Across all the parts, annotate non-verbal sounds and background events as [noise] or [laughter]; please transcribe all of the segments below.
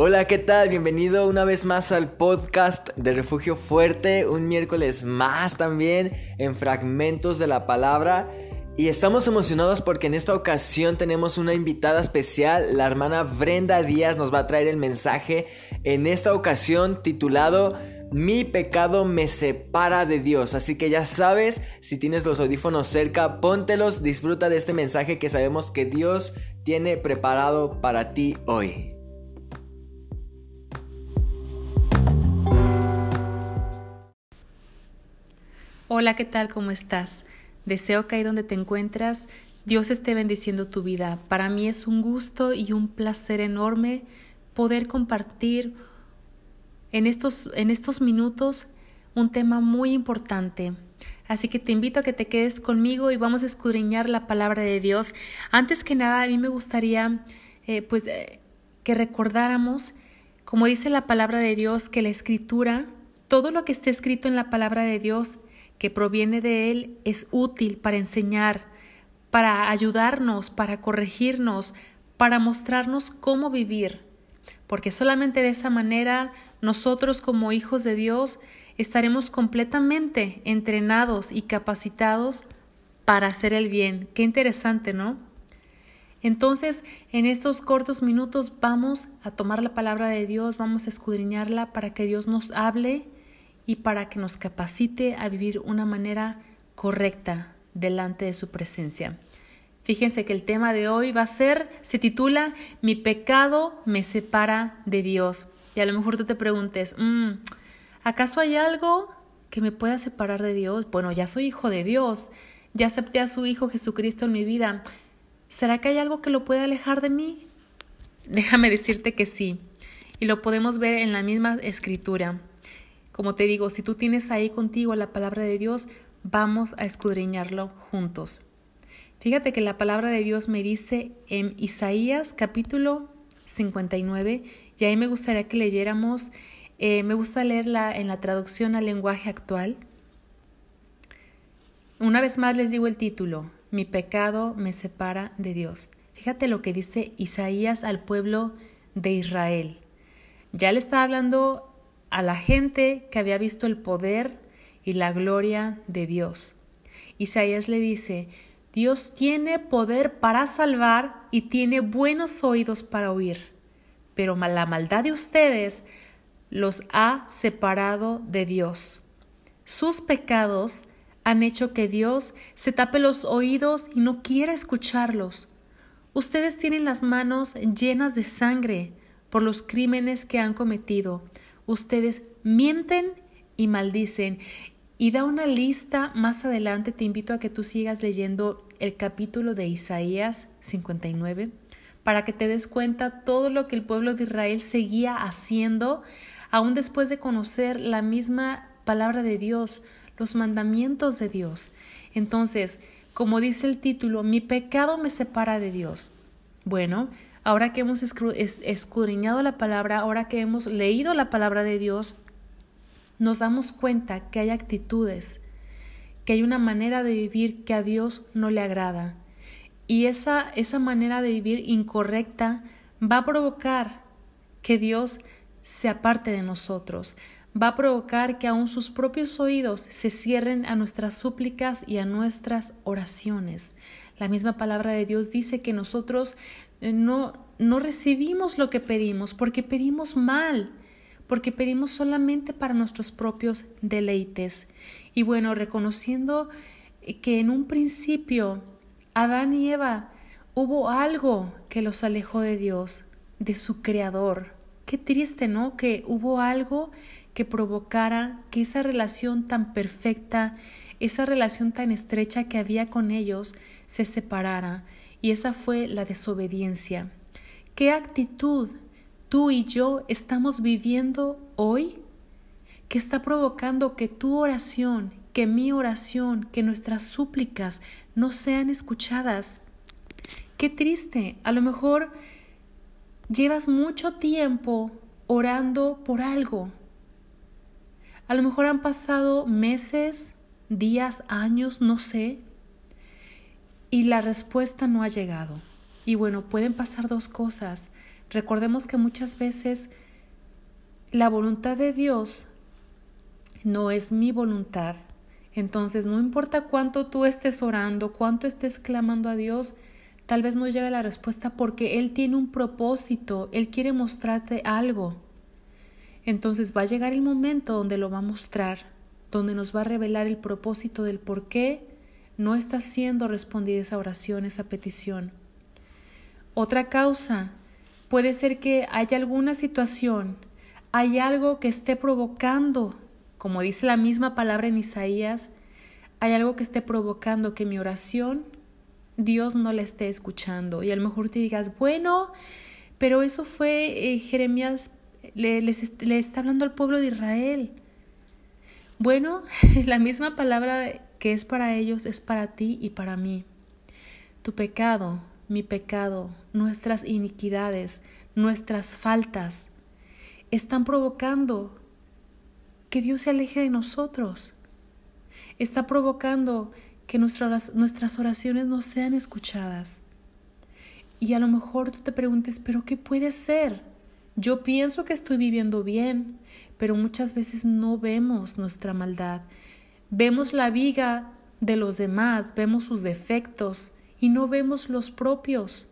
Hola, ¿qué tal? Bienvenido una vez más al podcast de Refugio Fuerte, un miércoles más también en Fragmentos de la Palabra. Y estamos emocionados porque en esta ocasión tenemos una invitada especial, la hermana Brenda Díaz nos va a traer el mensaje en esta ocasión titulado mi pecado me separa de Dios. Así que ya sabes, si tienes los audífonos cerca, póntelos, disfruta de este mensaje que sabemos que Dios tiene preparado para ti hoy. Hola, ¿qué tal? ¿Cómo estás? Deseo que ahí donde te encuentras, Dios esté bendiciendo tu vida. Para mí es un gusto y un placer enorme poder compartir en estos, en estos minutos un tema muy importante. Así que te invito a que te quedes conmigo y vamos a escudriñar la palabra de Dios. Antes que nada, a mí me gustaría eh, pues eh, que recordáramos, como dice la palabra de Dios, que la escritura, todo lo que esté escrito en la palabra de Dios, que proviene de Él, es útil para enseñar, para ayudarnos, para corregirnos, para mostrarnos cómo vivir porque solamente de esa manera nosotros como hijos de Dios estaremos completamente entrenados y capacitados para hacer el bien. Qué interesante, ¿no? Entonces, en estos cortos minutos vamos a tomar la palabra de Dios, vamos a escudriñarla para que Dios nos hable y para que nos capacite a vivir una manera correcta delante de su presencia. Fíjense que el tema de hoy va a ser, se titula Mi pecado me separa de Dios. Y a lo mejor tú te preguntes, mm, ¿acaso hay algo que me pueda separar de Dios? Bueno, ya soy hijo de Dios, ya acepté a su Hijo Jesucristo en mi vida. ¿Será que hay algo que lo puede alejar de mí? Déjame decirte que sí. Y lo podemos ver en la misma escritura. Como te digo, si tú tienes ahí contigo la palabra de Dios, vamos a escudriñarlo juntos. Fíjate que la palabra de Dios me dice en Isaías capítulo 59, y ahí me gustaría que leyéramos, eh, me gusta leerla en la traducción al lenguaje actual. Una vez más les digo el título, Mi pecado me separa de Dios. Fíjate lo que dice Isaías al pueblo de Israel. Ya le está hablando a la gente que había visto el poder y la gloria de Dios. Isaías le dice, Dios tiene poder para salvar y tiene buenos oídos para oír, pero la maldad de ustedes los ha separado de Dios. Sus pecados han hecho que Dios se tape los oídos y no quiera escucharlos. Ustedes tienen las manos llenas de sangre por los crímenes que han cometido. Ustedes mienten y maldicen y da una lista más adelante. Te invito a que tú sigas leyendo el capítulo de Isaías 59 para que te des cuenta todo lo que el pueblo de Israel seguía haciendo, aún después de conocer la misma palabra de Dios, los mandamientos de Dios. Entonces, como dice el título, mi pecado me separa de Dios. Bueno, ahora que hemos escudriñado la palabra, ahora que hemos leído la palabra de Dios, nos damos cuenta que hay actitudes, que hay una manera de vivir que a Dios no le agrada. Y esa, esa manera de vivir incorrecta va a provocar que Dios se aparte de nosotros, va a provocar que aún sus propios oídos se cierren a nuestras súplicas y a nuestras oraciones. La misma palabra de Dios dice que nosotros no, no recibimos lo que pedimos porque pedimos mal porque pedimos solamente para nuestros propios deleites. Y bueno, reconociendo que en un principio Adán y Eva hubo algo que los alejó de Dios, de su Creador. Qué triste, ¿no? Que hubo algo que provocara que esa relación tan perfecta, esa relación tan estrecha que había con ellos, se separara. Y esa fue la desobediencia. ¿Qué actitud tú y yo estamos viviendo hoy que está provocando que tu oración, que mi oración, que nuestras súplicas no sean escuchadas. Qué triste, a lo mejor llevas mucho tiempo orando por algo. A lo mejor han pasado meses, días, años, no sé, y la respuesta no ha llegado. Y bueno, pueden pasar dos cosas Recordemos que muchas veces la voluntad de Dios no es mi voluntad. Entonces, no importa cuánto tú estés orando, cuánto estés clamando a Dios, tal vez no llegue la respuesta porque Él tiene un propósito, Él quiere mostrarte algo. Entonces va a llegar el momento donde lo va a mostrar, donde nos va a revelar el propósito del por qué no está siendo respondida esa oración, esa petición. Otra causa puede ser que haya alguna situación, hay algo que esté provocando como dice la misma palabra en Isaías, hay algo que esté provocando que mi oración Dios no la esté escuchando. Y a lo mejor te digas, bueno, pero eso fue eh, Jeremías, le, le está hablando al pueblo de Israel. Bueno, [laughs] la misma palabra que es para ellos es para ti y para mí. Tu pecado, mi pecado, nuestras iniquidades, nuestras faltas, están provocando que Dios se aleje de nosotros. Está provocando que nuestras, nuestras oraciones no sean escuchadas. Y a lo mejor tú te preguntes, pero ¿qué puede ser? Yo pienso que estoy viviendo bien, pero muchas veces no vemos nuestra maldad. Vemos la viga de los demás, vemos sus defectos y no vemos los propios.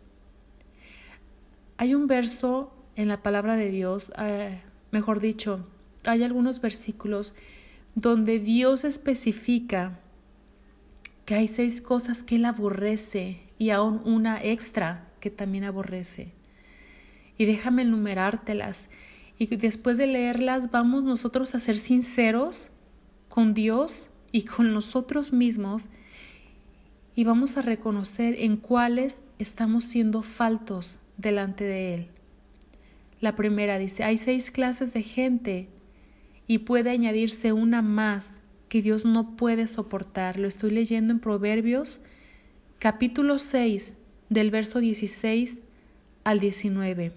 Hay un verso en la palabra de Dios, eh, mejor dicho, hay algunos versículos donde Dios especifica que hay seis cosas que Él aborrece y aún una extra que también aborrece. Y déjame enumerártelas. Y después de leerlas vamos nosotros a ser sinceros con Dios y con nosotros mismos y vamos a reconocer en cuáles estamos siendo faltos delante de Él. La primera dice, hay seis clases de gente y puede añadirse una más que Dios no puede soportar. Lo estoy leyendo en Proverbios capítulo 6 del verso 16 al 19.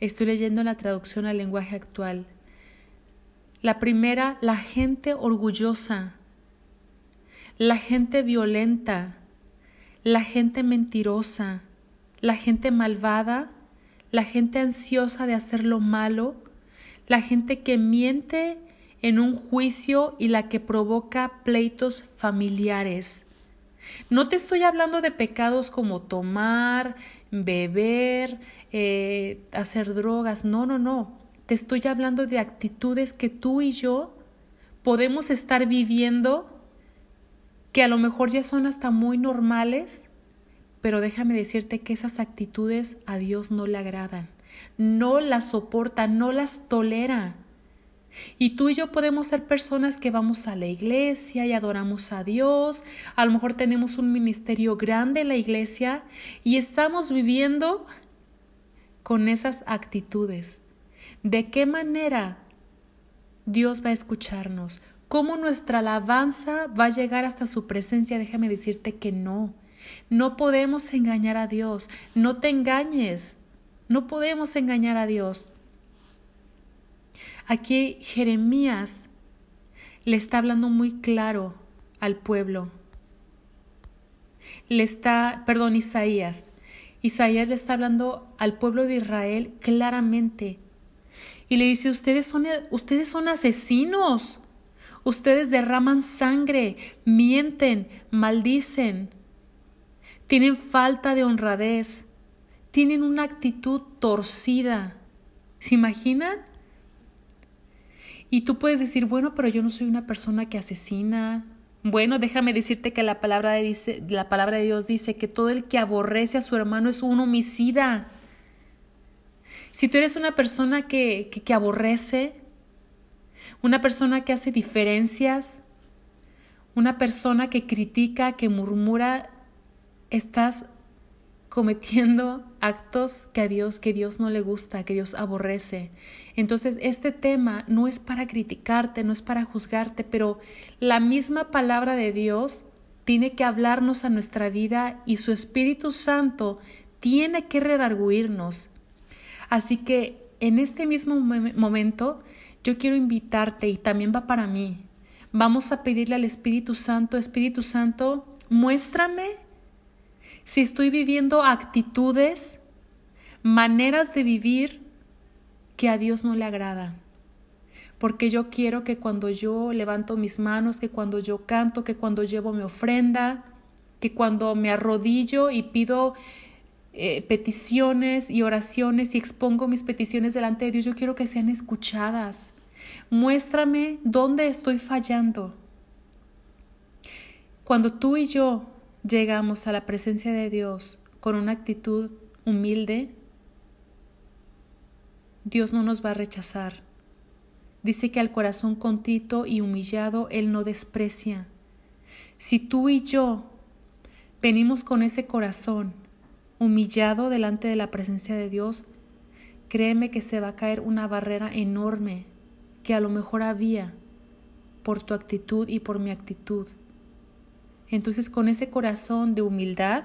Estoy leyendo la traducción al lenguaje actual. La primera, la gente orgullosa, la gente violenta, la gente mentirosa, la gente malvada, la gente ansiosa de hacer lo malo, la gente que miente en un juicio y la que provoca pleitos familiares. No te estoy hablando de pecados como tomar, beber, eh, hacer drogas, no, no, no. Te estoy hablando de actitudes que tú y yo podemos estar viviendo que a lo mejor ya son hasta muy normales, pero déjame decirte que esas actitudes a Dios no le agradan no las soporta, no las tolera. Y tú y yo podemos ser personas que vamos a la iglesia y adoramos a Dios, a lo mejor tenemos un ministerio grande en la iglesia y estamos viviendo con esas actitudes. ¿De qué manera Dios va a escucharnos? ¿Cómo nuestra alabanza va a llegar hasta su presencia? Déjame decirte que no. No podemos engañar a Dios. No te engañes. No podemos engañar a Dios. Aquí Jeremías le está hablando muy claro al pueblo. Le está, perdón, Isaías. Isaías le está hablando al pueblo de Israel claramente. Y le dice, ustedes son, ustedes son asesinos. Ustedes derraman sangre, mienten, maldicen. Tienen falta de honradez tienen una actitud torcida. ¿Se imaginan? Y tú puedes decir, bueno, pero yo no soy una persona que asesina. Bueno, déjame decirte que la palabra de, dice, la palabra de Dios dice que todo el que aborrece a su hermano es un homicida. Si tú eres una persona que, que, aborrece, una persona que hace diferencias, una persona que critica, que murmura, estás cometiendo actos que a Dios, que Dios no le gusta, que Dios aborrece. Entonces, este tema no es para criticarte, no es para juzgarte, pero la misma palabra de Dios tiene que hablarnos a nuestra vida y su Espíritu Santo tiene que redarguirnos. Así que en este mismo momento yo quiero invitarte y también va para mí. Vamos a pedirle al Espíritu Santo, Espíritu Santo, muéstrame si estoy viviendo actitudes, maneras de vivir que a Dios no le agradan. Porque yo quiero que cuando yo levanto mis manos, que cuando yo canto, que cuando llevo mi ofrenda, que cuando me arrodillo y pido eh, peticiones y oraciones y expongo mis peticiones delante de Dios, yo quiero que sean escuchadas. Muéstrame dónde estoy fallando. Cuando tú y yo llegamos a la presencia de Dios con una actitud humilde, Dios no nos va a rechazar. Dice que al corazón contito y humillado Él no desprecia. Si tú y yo venimos con ese corazón humillado delante de la presencia de Dios, créeme que se va a caer una barrera enorme que a lo mejor había por tu actitud y por mi actitud. Entonces con ese corazón de humildad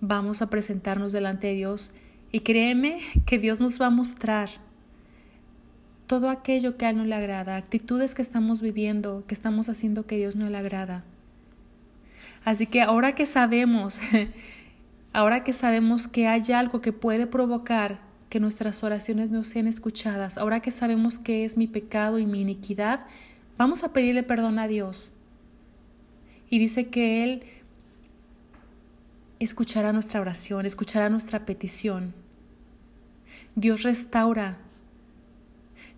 vamos a presentarnos delante de Dios y créeme que Dios nos va a mostrar todo aquello que a Él no le agrada, actitudes que estamos viviendo, que estamos haciendo que Dios no le agrada. Así que ahora que sabemos, [laughs] ahora que sabemos que hay algo que puede provocar que nuestras oraciones no sean escuchadas, ahora que sabemos que es mi pecado y mi iniquidad, vamos a pedirle perdón a Dios y dice que Él escuchará nuestra oración, escuchará nuestra petición. Dios restaura,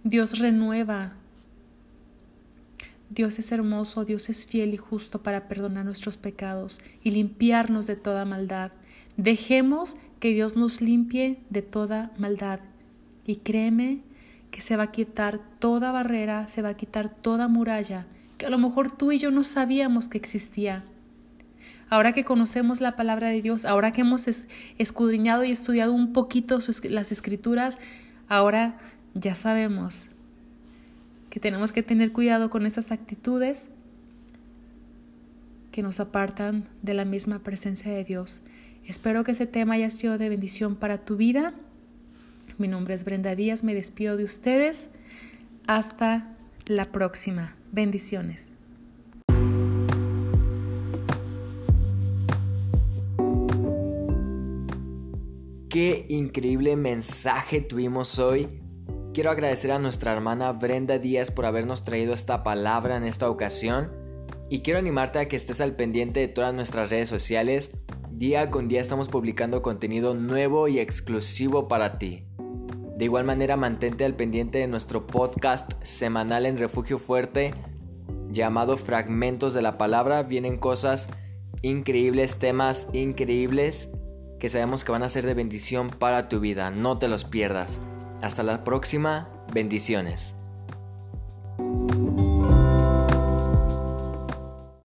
Dios renueva. Dios es hermoso, Dios es fiel y justo para perdonar nuestros pecados y limpiarnos de toda maldad. Dejemos que Dios nos limpie de toda maldad. Y créeme que se va a quitar toda barrera, se va a quitar toda muralla que a lo mejor tú y yo no sabíamos que existía. Ahora que conocemos la palabra de Dios, ahora que hemos escudriñado y estudiado un poquito las escrituras, ahora ya sabemos que tenemos que tener cuidado con esas actitudes que nos apartan de la misma presencia de Dios. Espero que ese tema haya sido de bendición para tu vida. Mi nombre es Brenda Díaz, me despido de ustedes. Hasta la próxima. Bendiciones. Qué increíble mensaje tuvimos hoy. Quiero agradecer a nuestra hermana Brenda Díaz por habernos traído esta palabra en esta ocasión. Y quiero animarte a que estés al pendiente de todas nuestras redes sociales. Día con día estamos publicando contenido nuevo y exclusivo para ti. De igual manera, mantente al pendiente de nuestro podcast semanal en Refugio Fuerte llamado Fragmentos de la Palabra. Vienen cosas increíbles, temas increíbles que sabemos que van a ser de bendición para tu vida. No te los pierdas. Hasta la próxima. Bendiciones.